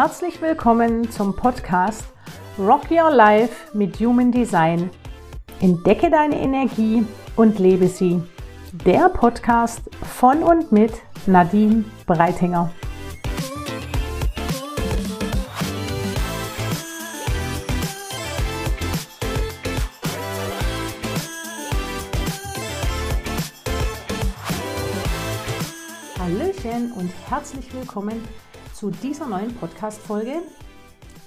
herzlich willkommen zum Podcast Rock Your Life mit Human Design. Entdecke deine Energie und lebe sie. Der Podcast von und mit Nadine Breitinger. Hallöchen und herzlich willkommen zu dieser neuen Podcast-Folge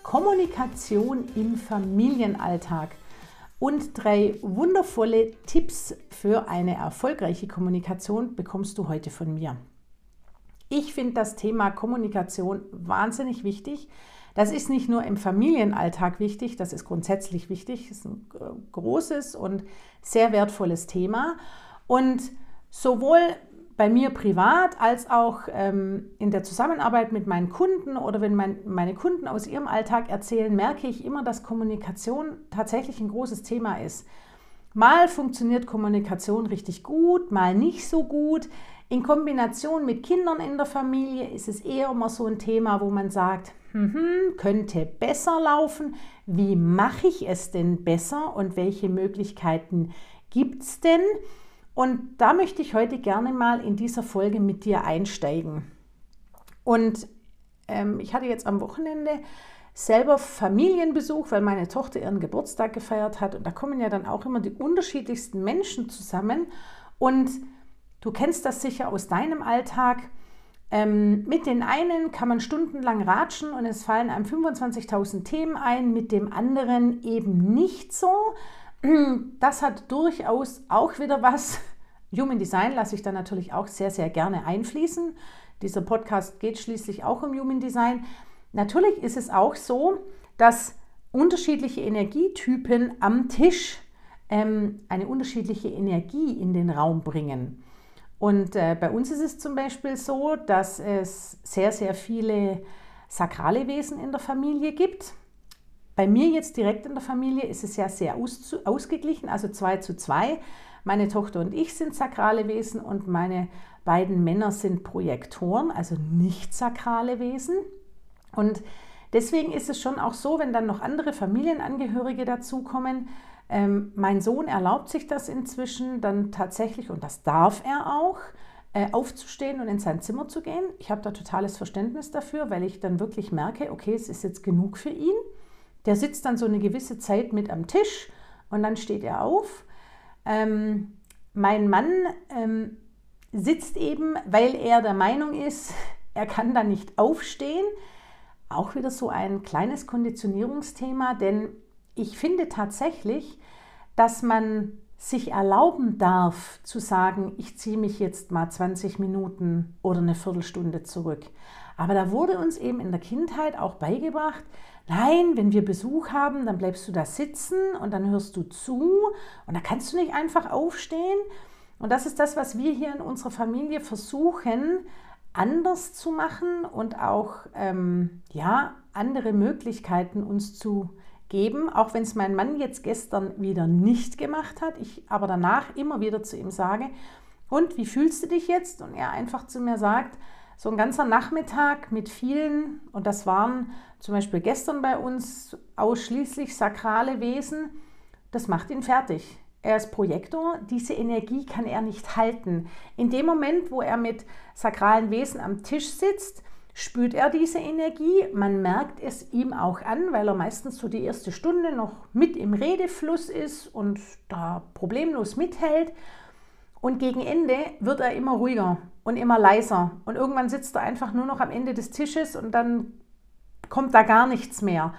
Kommunikation im Familienalltag und drei wundervolle Tipps für eine erfolgreiche Kommunikation bekommst du heute von mir. Ich finde das Thema Kommunikation wahnsinnig wichtig. Das ist nicht nur im Familienalltag wichtig, das ist grundsätzlich wichtig. Das ist ein großes und sehr wertvolles Thema. Und sowohl bei mir privat als auch ähm, in der Zusammenarbeit mit meinen Kunden oder wenn mein, meine Kunden aus ihrem Alltag erzählen, merke ich immer, dass Kommunikation tatsächlich ein großes Thema ist. Mal funktioniert Kommunikation richtig gut, mal nicht so gut. In Kombination mit Kindern in der Familie ist es eher immer so ein Thema, wo man sagt, hm, könnte besser laufen. Wie mache ich es denn besser und welche Möglichkeiten gibt es denn? Und da möchte ich heute gerne mal in dieser Folge mit dir einsteigen. Und ähm, ich hatte jetzt am Wochenende selber Familienbesuch, weil meine Tochter ihren Geburtstag gefeiert hat. Und da kommen ja dann auch immer die unterschiedlichsten Menschen zusammen. Und du kennst das sicher aus deinem Alltag. Ähm, mit den einen kann man stundenlang ratschen und es fallen einem 25.000 Themen ein, mit dem anderen eben nicht so. Das hat durchaus auch wieder was. Human Design lasse ich dann natürlich auch sehr, sehr gerne einfließen. Dieser Podcast geht schließlich auch um Human Design. Natürlich ist es auch so, dass unterschiedliche Energietypen am Tisch ähm, eine unterschiedliche Energie in den Raum bringen. Und äh, bei uns ist es zum Beispiel so, dass es sehr, sehr viele sakrale Wesen in der Familie gibt. Bei mir jetzt direkt in der Familie ist es ja sehr aus, ausgeglichen, also 2 zu 2. Meine Tochter und ich sind sakrale Wesen und meine beiden Männer sind Projektoren, also nicht sakrale Wesen. Und deswegen ist es schon auch so, wenn dann noch andere Familienangehörige dazukommen, ähm, mein Sohn erlaubt sich das inzwischen dann tatsächlich, und das darf er auch, äh, aufzustehen und in sein Zimmer zu gehen. Ich habe da totales Verständnis dafür, weil ich dann wirklich merke, okay, es ist jetzt genug für ihn. Der sitzt dann so eine gewisse Zeit mit am Tisch und dann steht er auf. Ähm, mein Mann ähm, sitzt eben, weil er der Meinung ist, er kann da nicht aufstehen. Auch wieder so ein kleines Konditionierungsthema, denn ich finde tatsächlich, dass man sich erlauben darf zu sagen, ich ziehe mich jetzt mal 20 Minuten oder eine Viertelstunde zurück. Aber da wurde uns eben in der Kindheit auch beigebracht, Nein, wenn wir Besuch haben, dann bleibst du da sitzen und dann hörst du zu und da kannst du nicht einfach aufstehen. Und das ist das, was wir hier in unserer Familie versuchen, anders zu machen und auch ähm, ja, andere Möglichkeiten uns zu geben, auch wenn es mein Mann jetzt gestern wieder nicht gemacht hat, ich aber danach immer wieder zu ihm sage, und wie fühlst du dich jetzt? Und er einfach zu mir sagt, so ein ganzer Nachmittag mit vielen, und das waren zum Beispiel gestern bei uns ausschließlich sakrale Wesen, das macht ihn fertig. Er ist Projektor, diese Energie kann er nicht halten. In dem Moment, wo er mit sakralen Wesen am Tisch sitzt, spürt er diese Energie. Man merkt es ihm auch an, weil er meistens so die erste Stunde noch mit im Redefluss ist und da problemlos mithält. Und gegen Ende wird er immer ruhiger und immer leiser. Und irgendwann sitzt er einfach nur noch am Ende des Tisches und dann kommt da gar nichts mehr.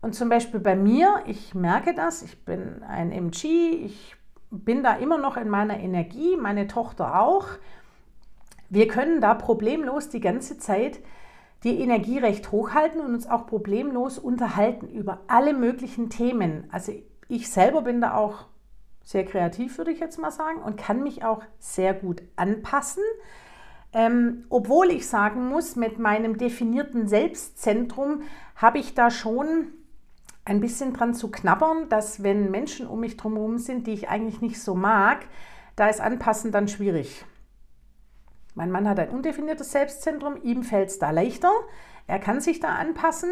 Und zum Beispiel bei mir, ich merke das, ich bin ein MG, ich bin da immer noch in meiner Energie, meine Tochter auch. Wir können da problemlos die ganze Zeit die Energie recht hochhalten und uns auch problemlos unterhalten über alle möglichen Themen. Also ich selber bin da auch sehr kreativ, würde ich jetzt mal sagen, und kann mich auch sehr gut anpassen. Ähm, obwohl ich sagen muss, mit meinem definierten Selbstzentrum habe ich da schon ein bisschen dran zu knabbern, dass wenn Menschen um mich drumherum sind, die ich eigentlich nicht so mag, da ist Anpassen dann schwierig. Mein Mann hat ein undefiniertes Selbstzentrum, ihm fällt es da leichter. Er kann sich da anpassen,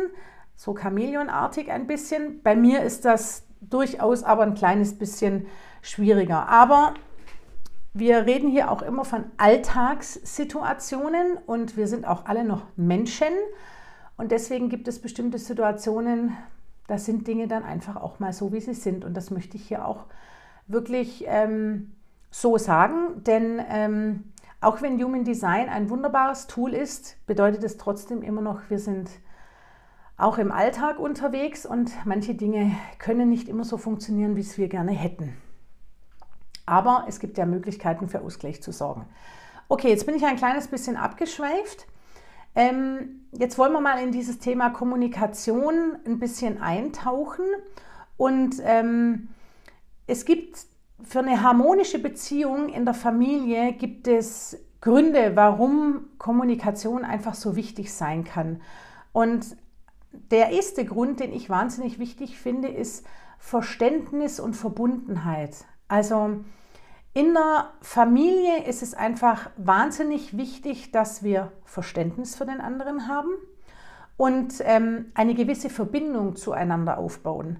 so chameleonartig ein bisschen. Bei mir ist das durchaus aber ein kleines bisschen schwieriger. Aber wir reden hier auch immer von Alltagssituationen und wir sind auch alle noch Menschen. Und deswegen gibt es bestimmte Situationen, da sind Dinge dann einfach auch mal so, wie sie sind. Und das möchte ich hier auch wirklich ähm, so sagen, denn ähm, auch wenn Human Design ein wunderbares Tool ist, bedeutet es trotzdem immer noch, wir sind auch im Alltag unterwegs und manche Dinge können nicht immer so funktionieren, wie es wir gerne hätten. Aber es gibt ja Möglichkeiten für Ausgleich zu sorgen. Okay, jetzt bin ich ein kleines bisschen abgeschweift. Ähm, jetzt wollen wir mal in dieses Thema Kommunikation ein bisschen eintauchen. Und ähm, es gibt für eine harmonische Beziehung in der Familie gibt es Gründe, warum Kommunikation einfach so wichtig sein kann. Und der erste Grund, den ich wahnsinnig wichtig finde, ist Verständnis und Verbundenheit. Also in der Familie ist es einfach wahnsinnig wichtig, dass wir Verständnis für den anderen haben und ähm, eine gewisse Verbindung zueinander aufbauen.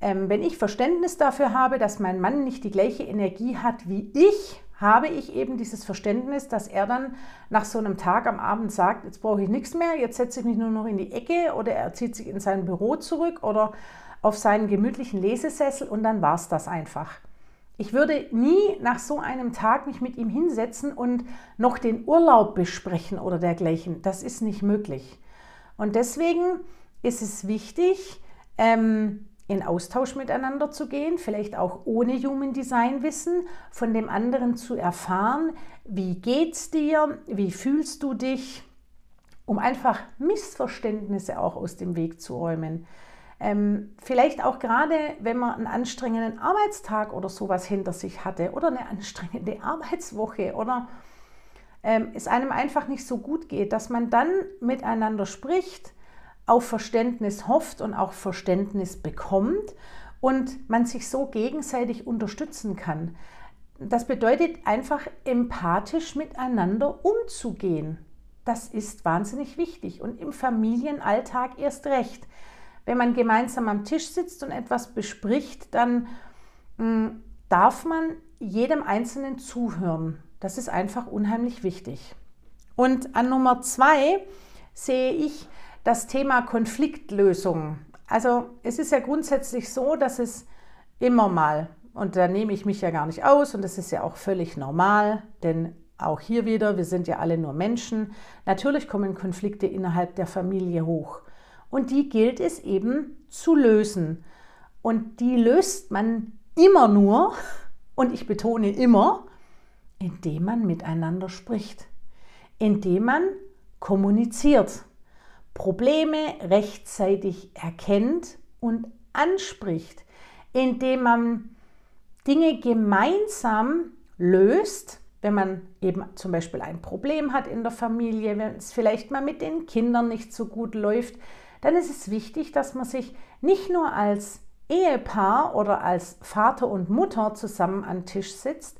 Ähm, wenn ich Verständnis dafür habe, dass mein Mann nicht die gleiche Energie hat wie ich, habe ich eben dieses Verständnis, dass er dann nach so einem Tag am Abend sagt, jetzt brauche ich nichts mehr, jetzt setze ich mich nur noch in die Ecke oder er zieht sich in sein Büro zurück oder auf seinen gemütlichen Lesesessel und dann war es das einfach. Ich würde nie nach so einem Tag mich mit ihm hinsetzen und noch den Urlaub besprechen oder dergleichen. Das ist nicht möglich. Und deswegen ist es wichtig, ähm, in Austausch miteinander zu gehen, vielleicht auch ohne Human Design Wissen, von dem anderen zu erfahren, wie geht's dir, wie fühlst du dich, um einfach Missverständnisse auch aus dem Weg zu räumen. Ähm, vielleicht auch gerade, wenn man einen anstrengenden Arbeitstag oder sowas hinter sich hatte oder eine anstrengende Arbeitswoche oder ähm, es einem einfach nicht so gut geht, dass man dann miteinander spricht, auf Verständnis hofft und auch Verständnis bekommt und man sich so gegenseitig unterstützen kann. Das bedeutet einfach empathisch miteinander umzugehen. Das ist wahnsinnig wichtig und im Familienalltag erst recht. Wenn man gemeinsam am Tisch sitzt und etwas bespricht, dann mh, hm, darf man jedem Einzelnen zuhören. Das ist einfach unheimlich wichtig. Und an Nummer zwei sehe ich das Thema Konfliktlösung. Also es ist ja grundsätzlich so, dass es immer mal, und da nehme ich mich ja gar nicht aus, und das ist ja auch völlig normal, denn auch hier wieder, wir sind ja alle nur Menschen. Natürlich kommen Konflikte innerhalb der Familie hoch. Und die gilt es eben zu lösen. Und die löst man immer nur, und ich betone immer, indem man miteinander spricht, indem man kommuniziert. Probleme rechtzeitig erkennt und anspricht, indem man Dinge gemeinsam löst, wenn man eben zum Beispiel ein Problem hat in der Familie, wenn es vielleicht mal mit den Kindern nicht so gut läuft, dann ist es wichtig, dass man sich nicht nur als Ehepaar oder als Vater und Mutter zusammen an Tisch sitzt,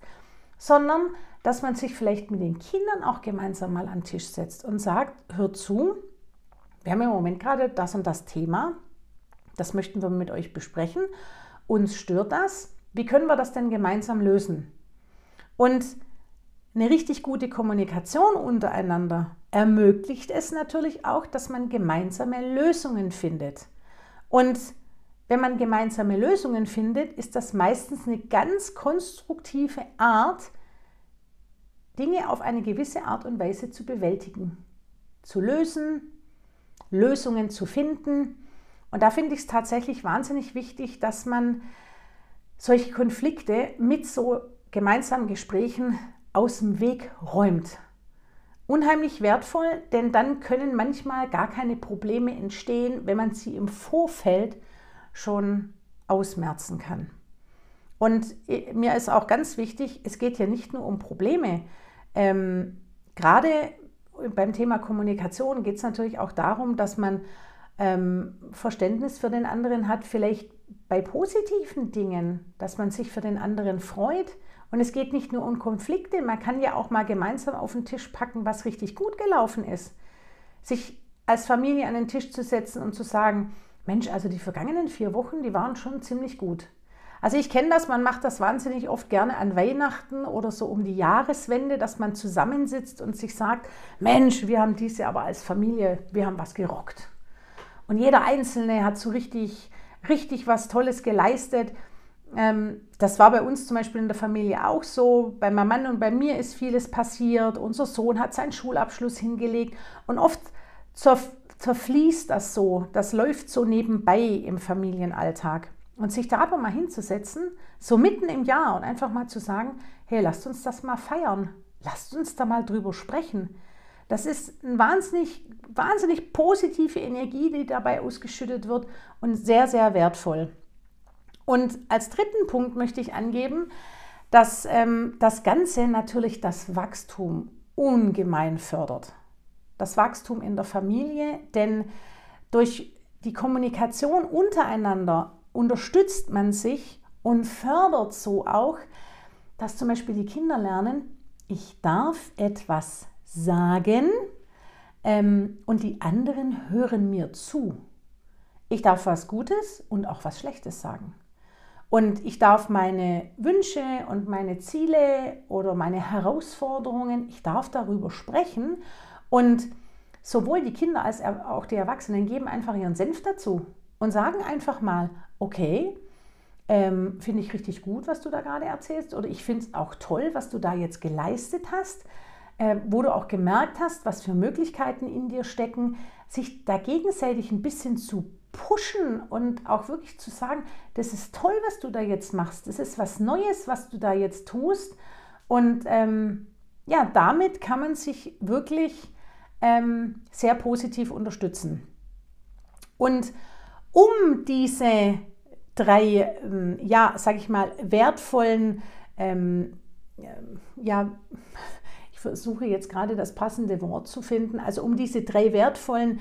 sondern dass man sich vielleicht mit den Kindern auch gemeinsam mal an Tisch setzt und sagt, hör zu, wir haben im Moment gerade das und das Thema. Das möchten wir mit euch besprechen. Uns stört das. Wie können wir das denn gemeinsam lösen? Und eine richtig gute Kommunikation untereinander ermöglicht es natürlich auch, dass man gemeinsame Lösungen findet. Und wenn man gemeinsame Lösungen findet, ist das meistens eine ganz konstruktive Art, Dinge auf eine gewisse Art und Weise zu bewältigen, zu lösen, Lösungen zu finden. Und da finde ich es tatsächlich wahnsinnig wichtig, dass man solche Konflikte mit so gemeinsamen Gesprächen aus dem Weg räumt. Unheimlich wertvoll, denn dann können manchmal gar keine Probleme entstehen, wenn man sie im Vorfeld schon ausmerzen kann. Und äh, mir ist auch ganz wichtig, es geht ja nicht nur um Probleme. Ähm, gerade beim Thema Kommunikation geht es natürlich auch darum, dass man ähm, Verständnis für den anderen hat, vielleicht bei positiven Dingen, dass man sich für den anderen freut. Und es geht nicht nur um Konflikte, man kann ja auch mal gemeinsam auf den Tisch packen, was richtig gut gelaufen ist. Sich als Familie an den Tisch zu setzen und zu sagen, Mensch, also die vergangenen vier Wochen, die waren schon ziemlich gut. Also ich kenne das, man macht das wahnsinnig oft gerne an Weihnachten oder so um die Jahreswende, dass man zusammensitzt und sich sagt, Mensch, wir haben diese aber als Familie, wir haben was gerockt. Und jeder Einzelne hat so richtig, richtig was Tolles geleistet. Ähm, das war bei uns zum Beispiel in der Familie auch so. Bei meinem Mann und bei mir ist vieles passiert. Unser Sohn hat seinen Schulabschluss hingelegt und oft zerfließt das so. Das läuft so nebenbei im Familienalltag. Und sich da aber mal hinzusetzen, so mitten im Jahr und einfach mal zu sagen, hey, lasst uns das mal feiern. Lasst uns da mal drüber sprechen. Das ist eine wahnsinnig, wahnsinnig positive Energie, die dabei ausgeschüttet wird und sehr, sehr wertvoll. Und als dritten Punkt möchte ich angeben, dass ähm, das Ganze natürlich das Wachstum ungemein fördert. Das Wachstum in der Familie, denn durch die Kommunikation untereinander unterstützt man sich und fördert so auch, dass zum Beispiel die Kinder lernen, ich darf etwas sagen ähm, und die anderen hören mir zu. Ich darf was Gutes und auch was Schlechtes sagen. Und ich darf meine Wünsche und meine Ziele oder meine Herausforderungen, ich darf darüber sprechen. Und sowohl die Kinder als auch die Erwachsenen geben einfach ihren Senf dazu und sagen einfach mal, okay, ähm, finde ich richtig gut, was du da gerade erzählst, oder ich finde es auch toll, was du da jetzt geleistet hast, äh, wo du auch gemerkt hast, was für Möglichkeiten in dir stecken, sich da gegenseitig ein bisschen zu pushen und auch wirklich zu sagen, das ist toll, was du da jetzt machst, das ist was Neues, was du da jetzt tust. Und ähm, ja, damit kann man sich wirklich ähm, sehr positiv unterstützen. Und um diese drei, ähm, ja, sage ich mal, wertvollen, ähm, ja, ich versuche jetzt gerade das passende Wort zu finden, also um diese drei wertvollen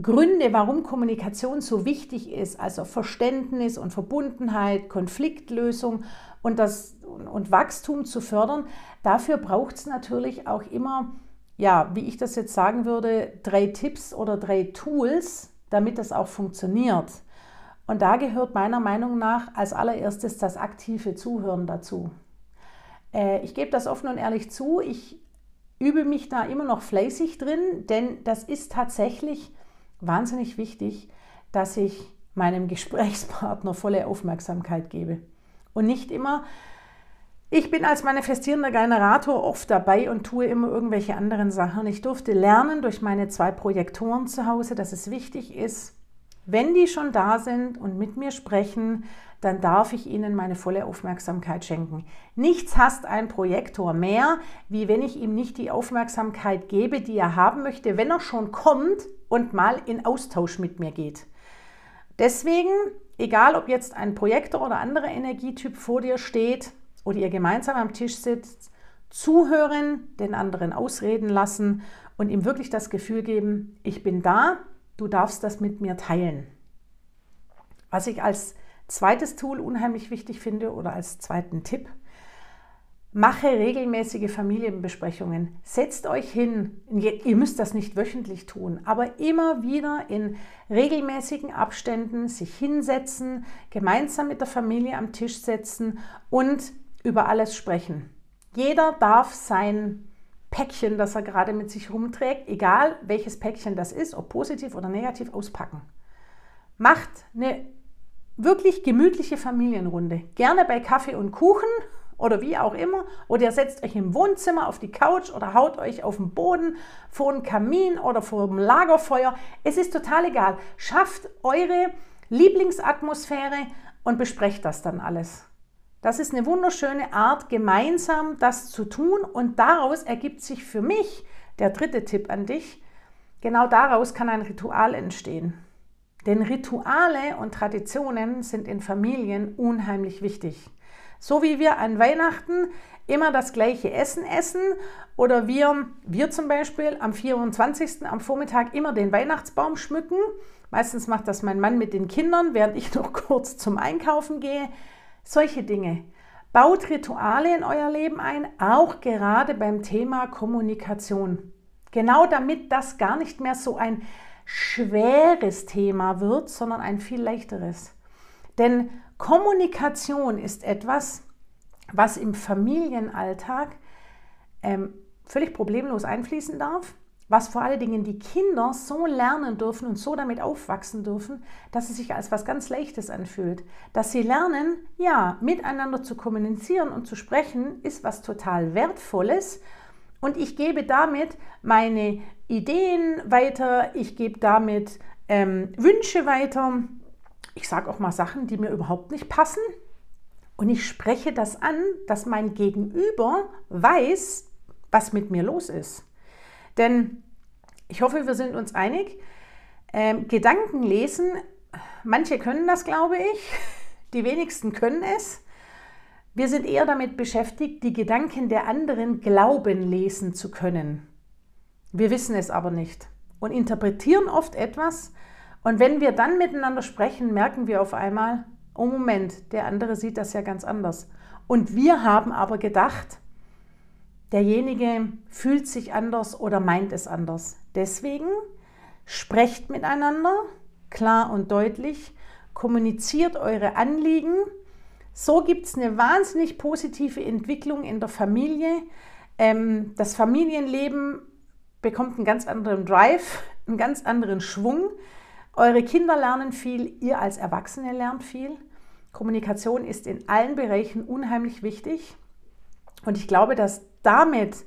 Gründe, warum Kommunikation so wichtig ist, also Verständnis und Verbundenheit, Konfliktlösung und, das, und Wachstum zu fördern, dafür braucht es natürlich auch immer, ja, wie ich das jetzt sagen würde, drei Tipps oder drei Tools, damit das auch funktioniert. Und da gehört meiner Meinung nach als allererstes das aktive Zuhören dazu. Äh, ich gebe das offen und ehrlich zu, ich übe mich da immer noch fleißig drin, denn das ist tatsächlich wahnsinnig wichtig, dass ich meinem Gesprächspartner volle Aufmerksamkeit gebe. Und nicht immer, ich bin als manifestierender Generator oft dabei und tue immer irgendwelche anderen Sachen. Ich durfte lernen durch meine zwei Projektoren zu Hause, dass es wichtig ist, wenn die schon da sind und mit mir sprechen, dann darf ich ihnen meine volle Aufmerksamkeit schenken. Nichts hasst ein Projektor mehr, wie wenn ich ihm nicht die Aufmerksamkeit gebe, die er haben möchte, wenn er schon kommt und mal in Austausch mit mir geht. Deswegen, egal ob jetzt ein Projektor oder anderer Energietyp vor dir steht oder ihr gemeinsam am Tisch sitzt, zuhören, den anderen ausreden lassen und ihm wirklich das Gefühl geben, ich bin da, du darfst das mit mir teilen. Was ich als zweites Tool unheimlich wichtig finde oder als zweiten Tipp, mache regelmäßige Familienbesprechungen. Setzt euch hin, ihr müsst das nicht wöchentlich tun, aber immer wieder in regelmäßigen Abständen sich hinsetzen, gemeinsam mit der Familie am Tisch setzen und über alles sprechen. Jeder darf sein Päckchen, das er gerade mit sich rumträgt, egal welches Päckchen das ist, ob positiv oder negativ, auspacken. Macht eine wirklich gemütliche Familienrunde. Gerne bei Kaffee und Kuchen oder wie auch immer. Oder ihr setzt euch im Wohnzimmer auf die Couch oder haut euch auf den Boden vor einen Kamin oder vor dem Lagerfeuer. Es ist total egal. Schafft eure Lieblingsatmosphäre und besprecht das dann alles. Das ist eine wunderschöne Art, gemeinsam das zu tun und daraus ergibt sich für mich der dritte Tipp an dich. Genau daraus kann ein Ritual entstehen. Denn Rituale und Traditionen sind in Familien unheimlich wichtig. So wie wir an Weihnachten immer das gleiche Essen essen oder wir, wir zum Beispiel am 24. am Vormittag immer den Weihnachtsbaum schmücken. Meistens macht das mein Mann mit den Kindern, während ich noch kurz zum Einkaufen gehe. Solche Dinge. Baut Rituale in euer Leben ein, auch gerade beim Thema Kommunikation. Genau damit das gar nicht mehr so ein schweres Thema wird, sondern ein viel leichteres. Denn Kommunikation ist etwas, was im Familienalltag ähm, völlig problemlos einfließen darf, was vor allen Dingen die Kinder so lernen dürfen und so damit aufwachsen dürfen, dass es sich als was ganz Leichtes anfühlt. Dass sie lernen, ja, miteinander zu kommunizieren und zu sprechen, ist was total Wertvolles. Und ich gebe damit meine Ideen weiter, ich gebe damit ähm, Wünsche weiter. Ich sage auch mal Sachen, die mir überhaupt nicht passen. Und ich spreche das an, dass mein Gegenüber weiß, was mit mir los ist. Denn ich hoffe, wir sind uns einig. Ähm, Gedanken lesen, manche können das, glaube ich, die wenigsten können es. Wir sind eher damit beschäftigt, die Gedanken der anderen glauben lesen zu können. Wir wissen es aber nicht und interpretieren oft etwas. Und wenn wir dann miteinander sprechen, merken wir auf einmal, oh Moment, der andere sieht das ja ganz anders. Und wir haben aber gedacht, derjenige fühlt sich anders oder meint es anders. Deswegen sprecht miteinander klar und deutlich, kommuniziert eure Anliegen. So gibt es eine wahnsinnig positive Entwicklung in der Familie. Ähm, das Familienleben bekommt einen ganz anderen Drive, einen ganz anderen Schwung. Eure Kinder lernen viel, ihr als Erwachsene lernt viel. Kommunikation ist in allen Bereichen unheimlich wichtig. Und ich glaube, dass damit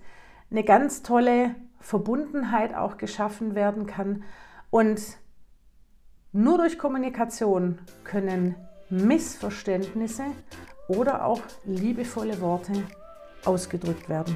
eine ganz tolle Verbundenheit auch geschaffen werden kann. Und nur durch Kommunikation können Missverständnisse oder auch liebevolle Worte ausgedrückt werden.